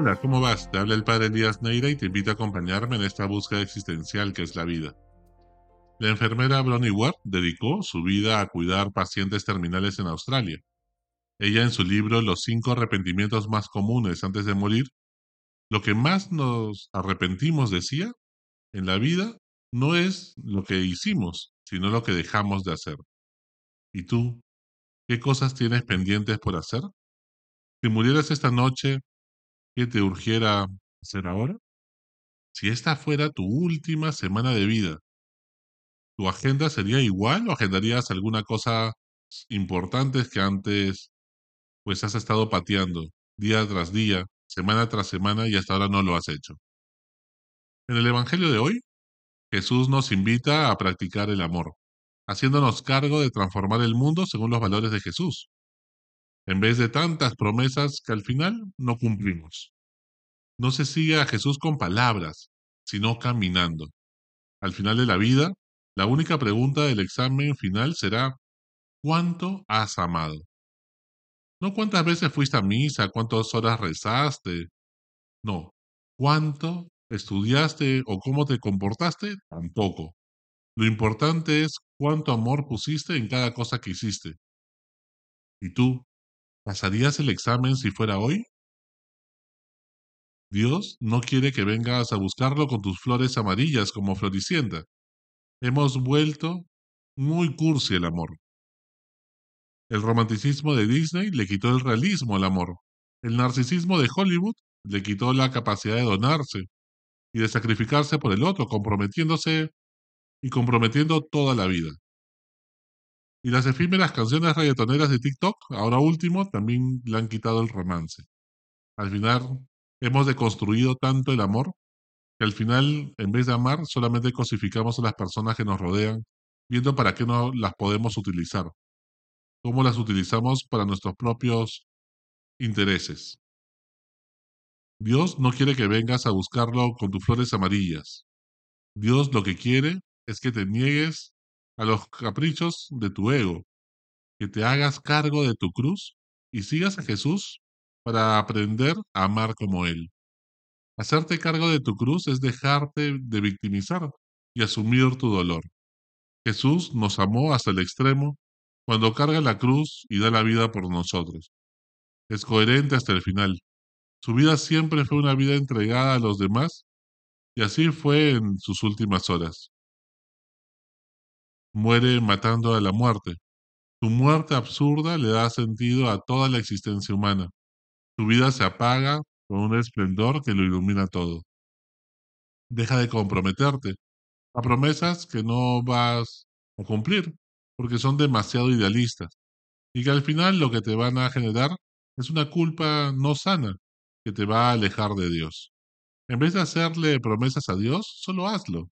Hola, ¿cómo vas? Te habla el padre Elías Neira y te invito a acompañarme en esta búsqueda existencial que es la vida. La enfermera Bronnie Ware dedicó su vida a cuidar pacientes terminales en Australia. Ella en su libro Los cinco arrepentimientos más comunes antes de morir, lo que más nos arrepentimos, decía, en la vida no es lo que hicimos, sino lo que dejamos de hacer. ¿Y tú? ¿Qué cosas tienes pendientes por hacer? Si murieras esta noche, ¿qué te urgiera hacer ahora? Si esta fuera tu última semana de vida, ¿tu agenda sería igual o agendarías alguna cosa importante que antes pues has estado pateando día tras día, semana tras semana y hasta ahora no lo has hecho? En el Evangelio de hoy, Jesús nos invita a practicar el amor, haciéndonos cargo de transformar el mundo según los valores de Jesús, en vez de tantas promesas que al final no cumplimos. No se sigue a Jesús con palabras, sino caminando. Al final de la vida, la única pregunta del examen final será, ¿cuánto has amado? No cuántas veces fuiste a misa, cuántas horas rezaste. No, cuánto estudiaste o cómo te comportaste, tampoco. Lo importante es cuánto amor pusiste en cada cosa que hiciste. ¿Y tú? ¿Pasarías el examen si fuera hoy? Dios no quiere que vengas a buscarlo con tus flores amarillas como floricienta. Hemos vuelto muy cursi el amor. El romanticismo de Disney le quitó el realismo al amor. El narcisismo de Hollywood le quitó la capacidad de donarse y de sacrificarse por el otro, comprometiéndose y comprometiendo toda la vida. Y las efímeras canciones reggaetoneras de TikTok, ahora último, también le han quitado el romance. Al final, hemos deconstruido tanto el amor que al final, en vez de amar, solamente cosificamos a las personas que nos rodean, viendo para qué no las podemos utilizar, cómo las utilizamos para nuestros propios intereses. Dios no quiere que vengas a buscarlo con tus flores amarillas. Dios lo que quiere es que te niegues a los caprichos de tu ego, que te hagas cargo de tu cruz y sigas a Jesús para aprender a amar como Él. Hacerte cargo de tu cruz es dejarte de victimizar y asumir tu dolor. Jesús nos amó hasta el extremo cuando carga la cruz y da la vida por nosotros. Es coherente hasta el final. Su vida siempre fue una vida entregada a los demás y así fue en sus últimas horas. Muere matando a la muerte. Su muerte absurda le da sentido a toda la existencia humana. Su vida se apaga con un esplendor que lo ilumina todo. Deja de comprometerte a promesas que no vas a cumplir porque son demasiado idealistas y que al final lo que te van a generar es una culpa no sana que te va a alejar de Dios. En vez de hacerle promesas a Dios, solo hazlo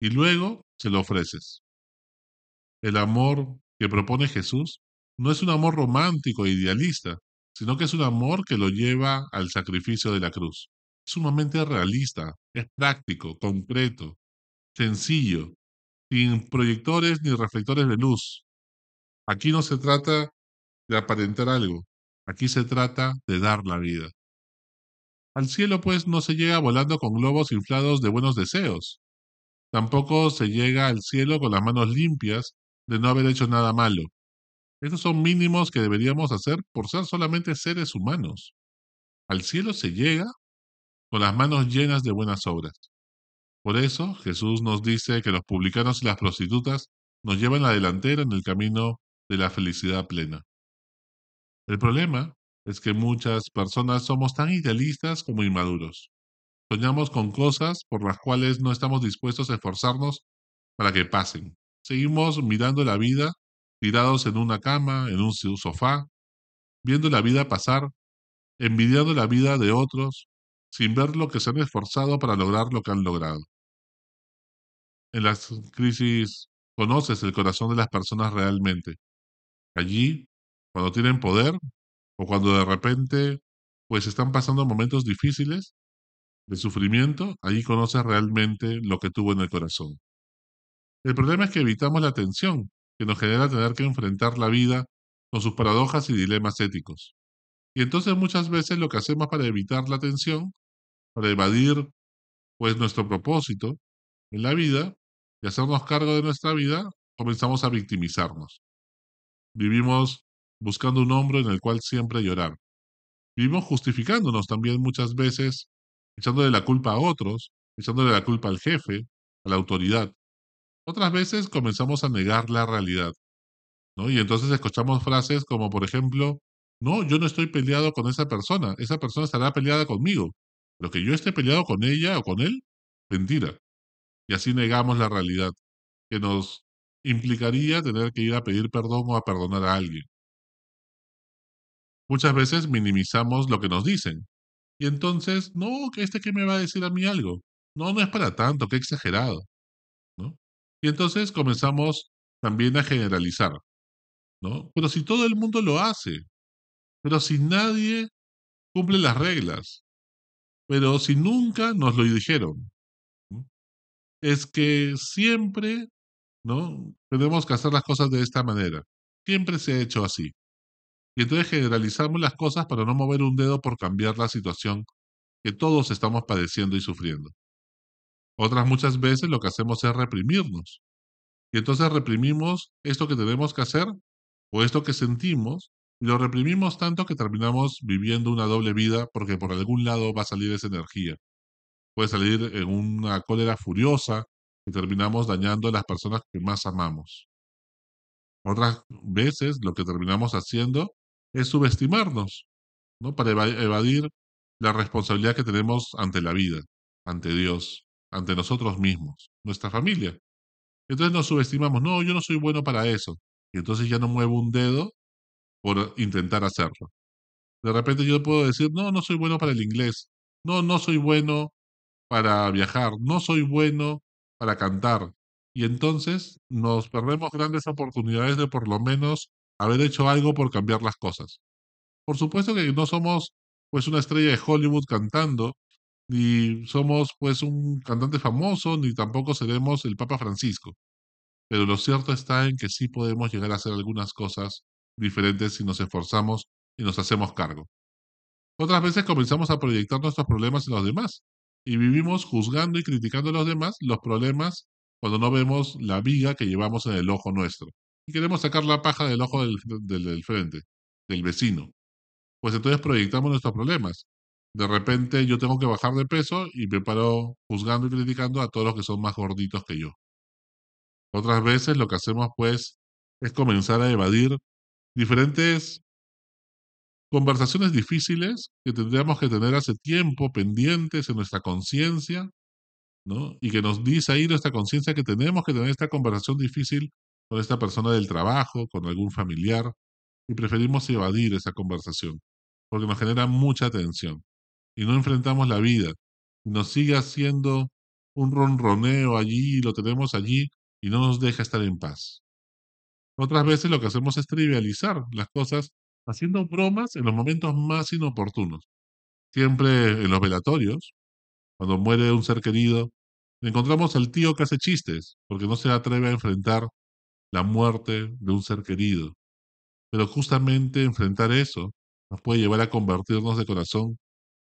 y luego se lo ofreces. El amor que propone Jesús no es un amor romántico e idealista, sino que es un amor que lo lleva al sacrificio de la cruz. Es sumamente realista, es práctico, concreto, sencillo, sin proyectores ni reflectores de luz. Aquí no se trata de aparentar algo, aquí se trata de dar la vida. Al cielo, pues, no se llega volando con globos inflados de buenos deseos. Tampoco se llega al cielo con las manos limpias de no haber hecho nada malo. Estos son mínimos que deberíamos hacer por ser solamente seres humanos. Al cielo se llega con las manos llenas de buenas obras. Por eso Jesús nos dice que los publicanos y las prostitutas nos llevan la delantera en el camino de la felicidad plena. El problema es que muchas personas somos tan idealistas como inmaduros. Soñamos con cosas por las cuales no estamos dispuestos a esforzarnos para que pasen. Seguimos mirando la vida tirados en una cama, en un sofá, viendo la vida pasar, envidiando la vida de otros, sin ver lo que se han esforzado para lograr lo que han logrado. En las crisis conoces el corazón de las personas realmente. Allí, cuando tienen poder, o cuando de repente pues están pasando momentos difíciles de sufrimiento, ahí conoces realmente lo que tuvo en el corazón. El problema es que evitamos la tensión que nos genera tener que enfrentar la vida con sus paradojas y dilemas éticos. Y entonces muchas veces lo que hacemos para evitar la tensión, para evadir pues nuestro propósito en la vida y hacernos cargo de nuestra vida, comenzamos a victimizarnos. Vivimos buscando un hombro en el cual siempre llorar. Vivimos justificándonos también muchas veces, echándole la culpa a otros, echándole la culpa al jefe, a la autoridad. Otras veces comenzamos a negar la realidad, ¿no? Y entonces escuchamos frases como, por ejemplo, no, yo no estoy peleado con esa persona, esa persona estará peleada conmigo. Lo que yo esté peleado con ella o con él, mentira. Y así negamos la realidad, que nos implicaría tener que ir a pedir perdón o a perdonar a alguien. Muchas veces minimizamos lo que nos dicen. Y entonces, no, que este que me va a decir a mí algo. No, no es para tanto, qué exagerado. ¿no? Y entonces comenzamos también a generalizar. ¿no? Pero si todo el mundo lo hace, pero si nadie cumple las reglas, pero si nunca nos lo dijeron, es que siempre ¿no? tenemos que hacer las cosas de esta manera. Siempre se ha hecho así. Y entonces generalizamos las cosas para no mover un dedo por cambiar la situación que todos estamos padeciendo y sufriendo. Otras muchas veces lo que hacemos es reprimirnos. Y entonces reprimimos esto que tenemos que hacer o esto que sentimos y lo reprimimos tanto que terminamos viviendo una doble vida porque por algún lado va a salir esa energía. Puede salir en una cólera furiosa y terminamos dañando a las personas que más amamos. Otras veces lo que terminamos haciendo es subestimarnos, ¿no? Para evadir la responsabilidad que tenemos ante la vida, ante Dios, ante nosotros mismos, nuestra familia. Entonces nos subestimamos, no, yo no soy bueno para eso. Y entonces ya no muevo un dedo por intentar hacerlo. De repente yo puedo decir, no, no soy bueno para el inglés, no, no soy bueno para viajar, no soy bueno para cantar. Y entonces nos perdemos grandes oportunidades de por lo menos haber hecho algo por cambiar las cosas. Por supuesto que no somos pues una estrella de Hollywood cantando, ni somos pues un cantante famoso, ni tampoco seremos el Papa Francisco. Pero lo cierto está en que sí podemos llegar a hacer algunas cosas diferentes si nos esforzamos y nos hacemos cargo. Otras veces comenzamos a proyectar nuestros problemas en los demás y vivimos juzgando y criticando a los demás los problemas cuando no vemos la viga que llevamos en el ojo nuestro y queremos sacar la paja del ojo del, del, frente, del vecino. Pues entonces proyectamos nuestros problemas. De repente yo tengo que bajar de peso y me paro juzgando y criticando a todos los que son más gorditos que yo. Otras veces lo que hacemos pues es comenzar a evadir diferentes conversaciones difíciles que tendríamos que tener hace tiempo pendientes en nuestra conciencia, ¿no? Y que nos dice ahí nuestra conciencia que tenemos que tener esta conversación difícil con esta persona del trabajo, con algún familiar, y preferimos evadir esa conversación, porque nos genera mucha tensión, y no enfrentamos la vida, y nos sigue haciendo un ronroneo allí, lo tenemos allí, y no nos deja estar en paz. Otras veces lo que hacemos es trivializar las cosas haciendo bromas en los momentos más inoportunos. Siempre en los velatorios, cuando muere un ser querido, encontramos al tío que hace chistes, porque no se atreve a enfrentar la muerte de un ser querido. Pero justamente enfrentar eso nos puede llevar a convertirnos de corazón,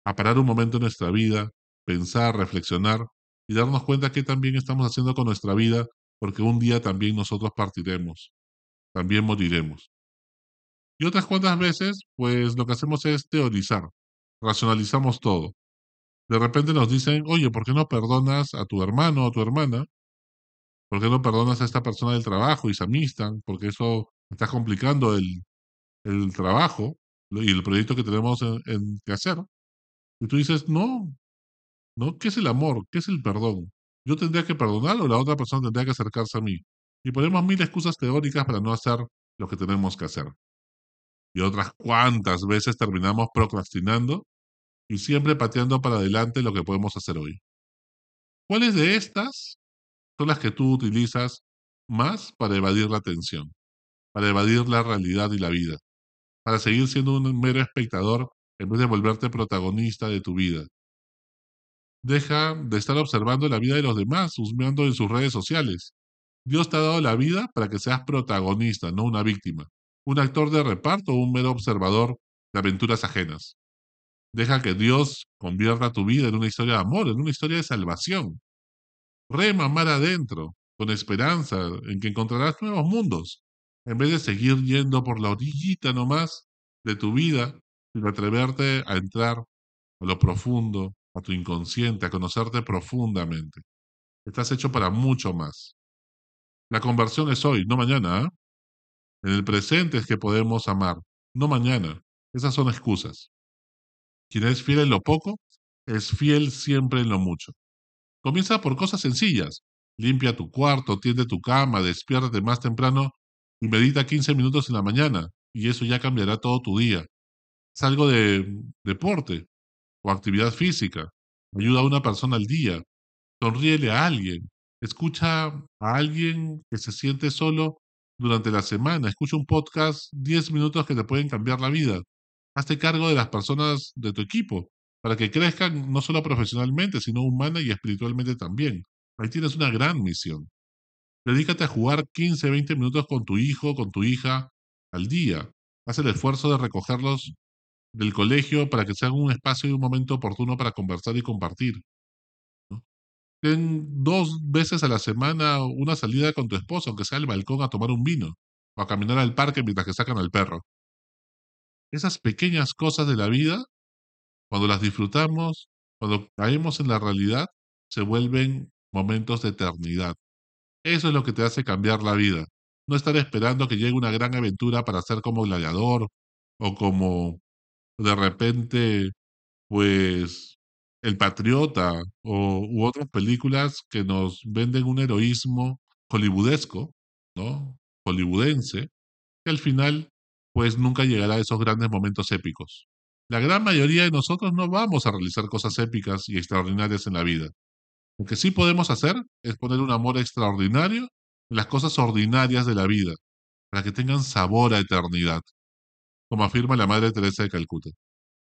a parar un momento en nuestra vida, pensar, reflexionar y darnos cuenta que también estamos haciendo con nuestra vida, porque un día también nosotros partiremos, también moriremos. Y otras cuantas veces, pues lo que hacemos es teorizar, racionalizamos todo. De repente nos dicen, oye, ¿por qué no perdonas a tu hermano o a tu hermana? ¿Por qué no perdonas a esta persona del trabajo y se amistan? Porque eso está complicando el, el trabajo y el proyecto que tenemos en, que hacer. Y tú dices, no, no, ¿qué es el amor? ¿Qué es el perdón? Yo tendría que perdonar o la otra persona tendría que acercarse a mí. Y ponemos mil excusas teóricas para no hacer lo que tenemos que hacer. Y otras cuantas veces terminamos procrastinando y siempre pateando para adelante lo que podemos hacer hoy. ¿Cuáles de estas son las que tú utilizas más para evadir la atención, para evadir la realidad y la vida, para seguir siendo un mero espectador en vez de volverte protagonista de tu vida. Deja de estar observando la vida de los demás, husmeando en sus redes sociales. Dios te ha dado la vida para que seas protagonista, no una víctima, un actor de reparto o un mero observador de aventuras ajenas. Deja que Dios convierta tu vida en una historia de amor, en una historia de salvación. Rema mar adentro, con esperanza en que encontrarás nuevos mundos, en vez de seguir yendo por la orillita nomás de tu vida, sin atreverte a entrar a lo profundo, a tu inconsciente, a conocerte profundamente. Estás hecho para mucho más. La conversión es hoy, no mañana. ¿ah? En el presente es que podemos amar, no mañana. Esas son excusas. Quien es fiel en lo poco, es fiel siempre en lo mucho. Comienza por cosas sencillas. Limpia tu cuarto, tiende tu cama, despiértate más temprano y medita 15 minutos en la mañana, y eso ya cambiará todo tu día. Es algo de deporte o actividad física. Ayuda a una persona al día. Sonríele a alguien. Escucha a alguien que se siente solo durante la semana. Escucha un podcast 10 minutos que te pueden cambiar la vida. Hazte cargo de las personas de tu equipo para que crezcan no solo profesionalmente, sino humana y espiritualmente también. Ahí tienes una gran misión. Dedícate a jugar 15, 20 minutos con tu hijo, con tu hija al día. Haz el esfuerzo de recogerlos del colegio para que sea un espacio y un momento oportuno para conversar y compartir. Ten dos veces a la semana una salida con tu esposa, aunque sea al balcón a tomar un vino o a caminar al parque mientras que sacan al perro. Esas pequeñas cosas de la vida, cuando las disfrutamos, cuando caemos en la realidad, se vuelven momentos de eternidad. Eso es lo que te hace cambiar la vida. No estar esperando que llegue una gran aventura para ser como gladiador o como de repente, pues, El Patriota o, u otras películas que nos venden un heroísmo hollywoodesco, ¿no? Hollywoodense, que al final, pues, nunca llegará a esos grandes momentos épicos. La gran mayoría de nosotros no vamos a realizar cosas épicas y extraordinarias en la vida. Lo que sí podemos hacer es poner un amor extraordinario en las cosas ordinarias de la vida, para que tengan sabor a eternidad, como afirma la Madre Teresa de Calcuta.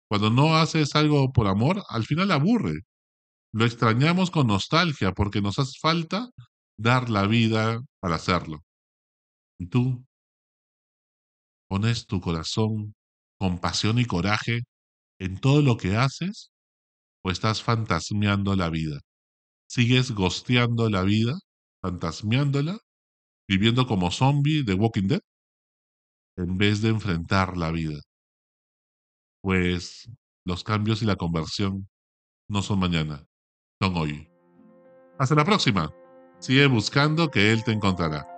Cuando no haces algo por amor, al final aburre. Lo extrañamos con nostalgia porque nos hace falta dar la vida para hacerlo. ¿Y tú? ¿Pones tu corazón con pasión y coraje en todo lo que haces o estás fantasmeando la vida? ¿Sigues gosteando la vida, fantasmeándola, viviendo como zombie de Walking Dead? En vez de enfrentar la vida pues los cambios y la conversión no son mañana, son hoy. Hasta la próxima. Sigue buscando que Él te encontrará.